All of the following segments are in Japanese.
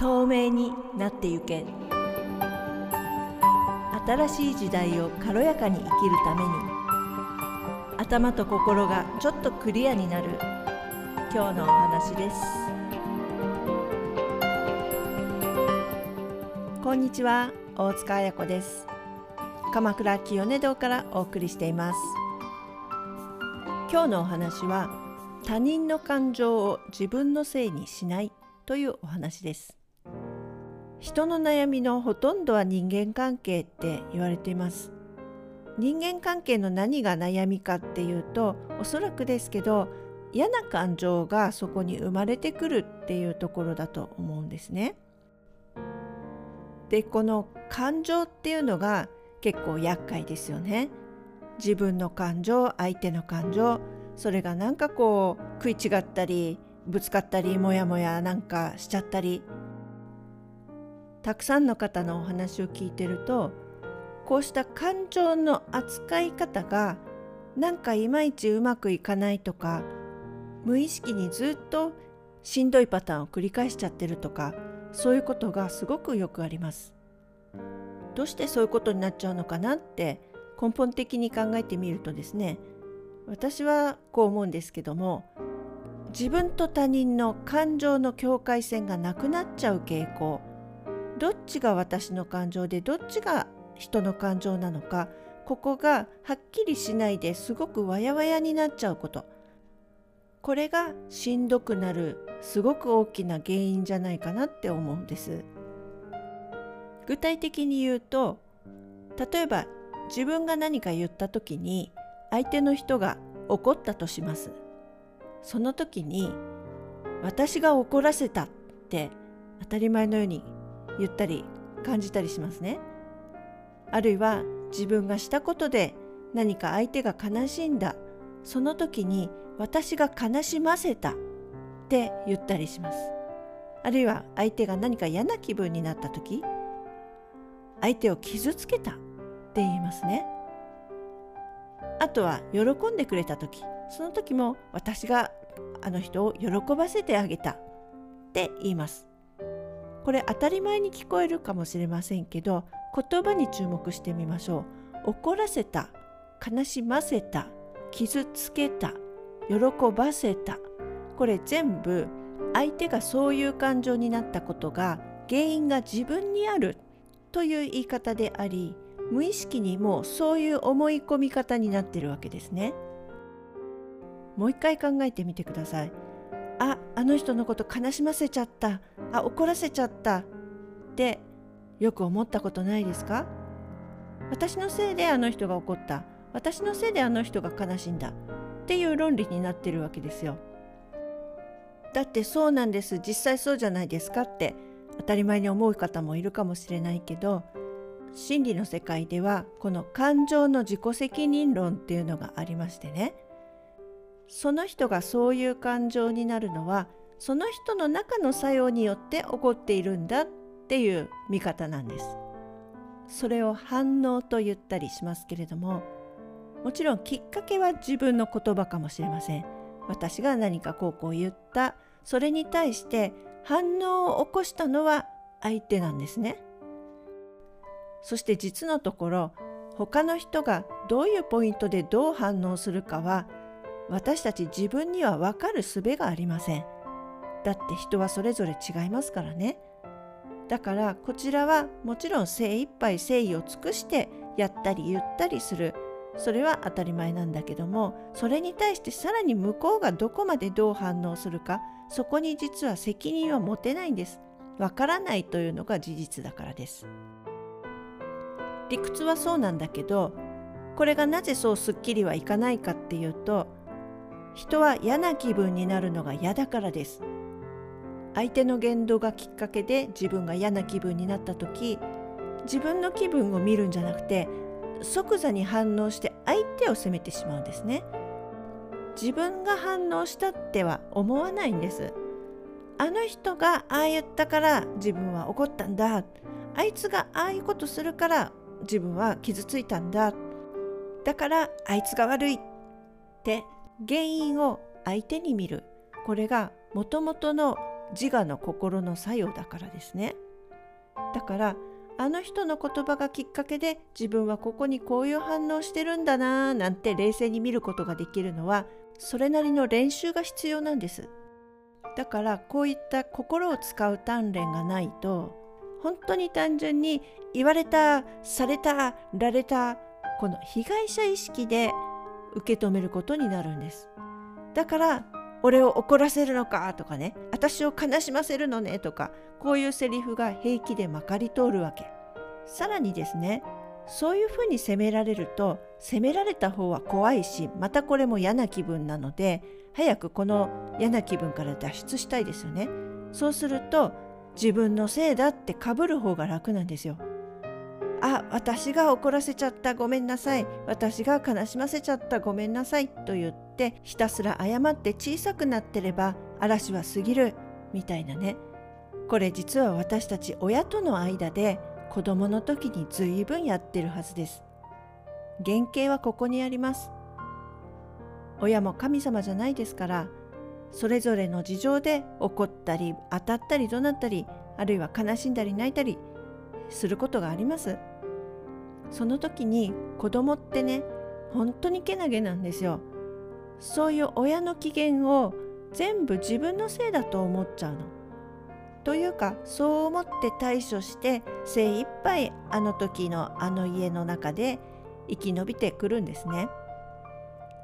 透明になってゆけ。新しい時代を軽やかに生きるために。頭と心がちょっとクリアになる。今日のお話です。こんにちは。大塚彩子です。鎌倉清音堂からお送りしています。今日のお話は他人の感情を自分のせいにしないというお話です。人の悩みのほとんどは人間関係って言われています人間関係の何が悩みかっていうとおそらくですけど嫌な感情がそこに生まれてくるっていうところだと思うんですね。でこの感情っていうのが結構厄介ですよね。自分の感情相手の感情それがなんかこう食い違ったりぶつかったりモヤモヤなんかしちゃったりたくさんの方のお話を聞いてるとこうした感情の扱い方がなんかいまいちうまくいかないとか無意識にずっとしんどいパターンを繰り返しちゃってるとかそういうことがすごくよくあります。どうしてそういうことになっちゃうのかなって根本的に考えてみるとですね私はこう思うんですけども自分と他人の感情の境界線がなくなっちゃう傾向どっちが私の感情でどっちが人の感情なのかここがはっきりしないですごくわやわやになっちゃうこと。これがしんどくなるすごく大きな原因じゃないかなって思うんです。具体的に言うと例えば自分が何か言った時に相手の人が怒ったとします。その時に私が怒らせたって当たり前のように言ったり感じたりしますね。あるいは自分がしたことで何か相手が悲しんだその時に私が悲しませたって言ったりします。あるいは相手が何か嫌な気分になった時相手を傷つけたって言いますね。あとは喜んでくれた時その時も私があの人を喜ばせてあげたって言います。これ当たり前に聞こえるかもしれませんけど言葉に注目してみましょう怒らせた悲しませた傷つけた喜ばせたこれ全部相手がそういう感情になったことが原因が自分にあるという言い方であり無意識にもうそういう思い込み方になってるわけですね。もう一回考えてみてください。ああの人のこと悲しませちゃった。あ怒らせちゃった。ってよく思ったことないですか？私のせいであの人が怒った。私のせいであの人が悲しんだ。っていう論理になってるわけですよ。だってそうなんです。実際そうじゃないですかって。当たり前に思う方もいるかもしれないけど心理の世界ではこの感情の自己責任論っていうのがありましてね。その人がそういう感情になるのはその人の中の作用によって起こっているんだっていう見方なんです。それを反応と言ったりしますけれどももちろんきっかけは自分の言葉かもしれません。私が何かこうこう言ったそれに対して反応を起こしたのは相手なんですね。そして実のところ他の人がどういうポイントでどう反応するかは私たち自分には分かる術がありません。だって人はそれぞれ違いますからね。だからこちらはもちろん精一杯誠意を尽くしてやったり言ったりするそれは当たり前なんだけどもそれに対してさらに向こうがどこまでどう反応するかそこに実は責任は持てないんです。わからないというのが事実だからです。理屈はそうなんだけどこれがなぜそうすっきりはいかないかっていうと人は嫌な気分になるのが嫌だからです。相手の言動がきっかけで自分が嫌な気分になった時自分の気分を見るんじゃなくて即座に反応して相手を責めてしまうんですね。自分が反応したっては思わないんです。あの人がああ言ったから自分は怒ったんだ。あいつがああいうことするから自分は傷ついたんだ。だからあいつが悪いって原因を相手に見る。これがもともとの自我の心の作用だからですねだからあの人の言葉がきっかけで自分はここにこういう反応してるんだなぁなんて冷静に見ることができるのはそれなりの練習が必要なんですだからこういった心を使う鍛錬がないと本当に単純に言われたされたられたこの被害者意識で受け止めることになるんです。だから俺を怒らせるのかとかね。私を悲しませるのねとか。こういうセリフが平気でまかり通るわけ。さらにですねそういうふうに責められると責められた方は怖いしまたこれも嫌な気分なので早くこの嫌な気分から脱出したいですよね。そうすると自分のせいだってかぶる方が楽なんですよ。あ私が怒らせちゃったごめんなさい。私が悲しませちゃったごめんなさいと言ってひたすら謝って小さくなってれば嵐は過ぎるみたいなね。これ実は私たち親との間で子供の時に随分やってるはずです。原型はここにあります。親も神様じゃないですからそれぞれの事情で怒ったり当たったり怒鳴ったりあるいは悲しんだり泣いたりすることがあります。その時に子供ってね本当にけなげなんですよ。そういう親の機嫌を全部自分のせいだと思っちゃうの。というかそう思って対処して精一杯あの時のあの家の中で生き延びてくるんですね。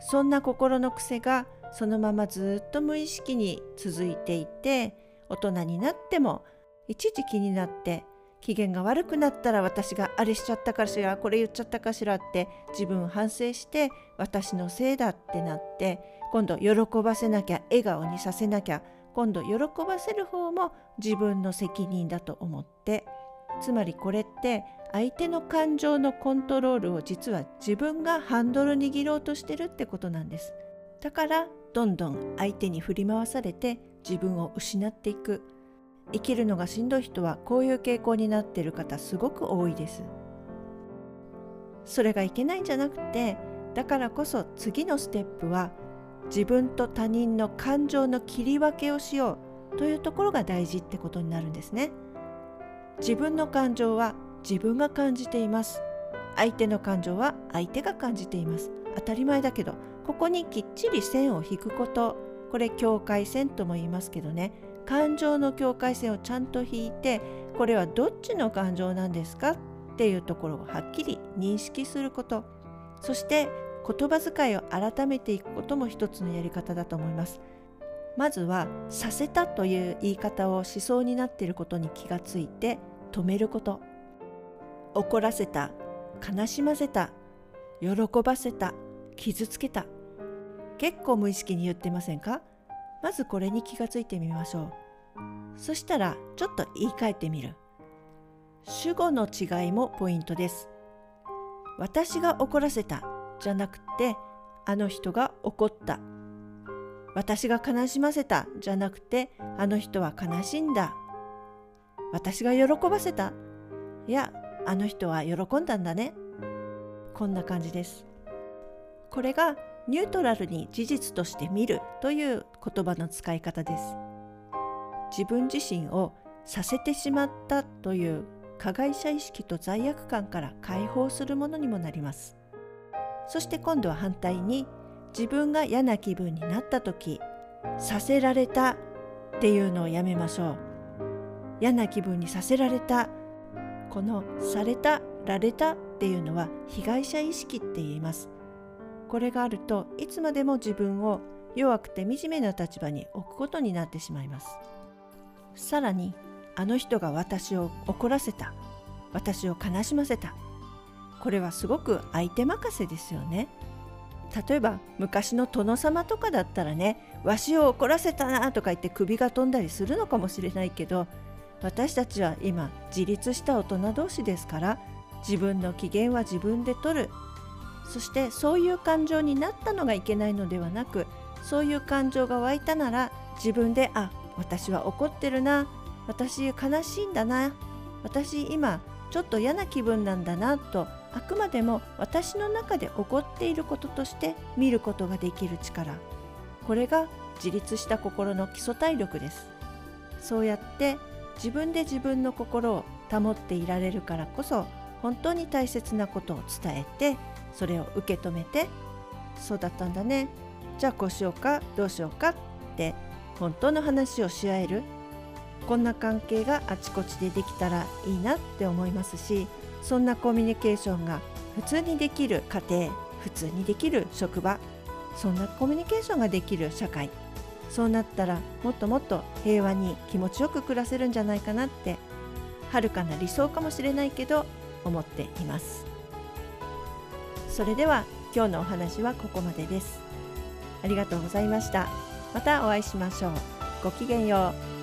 そんな心の癖がそのままずっと無意識に続いていて大人になっても一時気になって機嫌が悪くなったら私があれしちゃったかしらこれ言っちゃったかしらって自分反省して私のせいだってなって今度喜ばせなきゃ笑顔にさせなきゃ今度喜ばせる方も自分の責任だと思ってつまりこれって相手の感情のコントロールを実は自分がハンドル握ろうとしてるってことなんです。だからどんどん相手に振り回されて自分を失っていく。生きるのがしんどい人はこういう傾向になってる方すごく多いです。それがいけないんじゃなくてだからこそ次のステップは自分と他人の感情の切り分けをしようというところが大事ってことになるんですね。自分の感情は自分が感じています。相手の感情は相手が感じています。当たり前だけどここにきっちり線を引くこと。これ境界線とも言いますけどね。感情の境界線をちゃんと引いてこれはどっちの感情なんですかっていうところをはっきり認識すること。そして言葉遣いを改めていくことも一つのやり方だと思います。まずは「させた」という言い方を思想になっていることに気がついて止めること。怒らせた悲しませた喜ばせた傷つけた。結構無意識に言ってませんか？まずこれに気がついてみましょう。そしたらちょっと言い換えてみる。主語の違いもポイントです。私が怒らせたじゃなくてあの人が怒った。私が悲しませたじゃなくてあの人は悲しんだ。私が喜ばせた。いやあの人は喜んだんだね。こんな感じです。これがニュートラルに事実として見るという言葉の使い方です。自分自身をさせてしまったという加害者意識と罪悪感から解放するものにもなります。そして今度は反対に自分が嫌な気分になった時させられたっていうのをやめましょう。嫌な気分にさせられたこのされたられたっていうのは被害者意識って言います。これがあるといつまでも自分を弱くて惨めな立場に置くことになってしまいます。さらにあの人が私を怒らせた。私を悲しませた。これはすごく相手任せですよね。例えば昔の殿様とかだったらねわしを怒らせたなとか言って首が飛んだりするのかもしれないけど私たちは今自立した大人同士ですから自分の機嫌は自分で取る。そしてそういう感情になったのがいけないのではなくそういう感情が湧いたなら自分であ私は怒ってるな私悲しいんだな私今ちょっと嫌な気分なんだなとあくまでも私の中で起こっていることとして見ることができる力。これが自立した心の基礎体力です。そうやって自分で自分の心を保っていられるからこそ本当に大切なことを伝えてそれを受け止めてそうだったんだね。じゃあこうしようかどうしようかって本当の話をし合えるこんな関係があちこちでできたらいいなって思いますしそんなコミュニケーションが普通にできる家庭普通にできる職場そんなコミュニケーションができる社会そうなったらもっともっと平和に気持ちよく暮らせるんじゃないかなって遥かな理想かもしれないけど思っています。それでは今日のお話はここまでです。ありがとうございました。またお会いしましょう。ごきげんよう。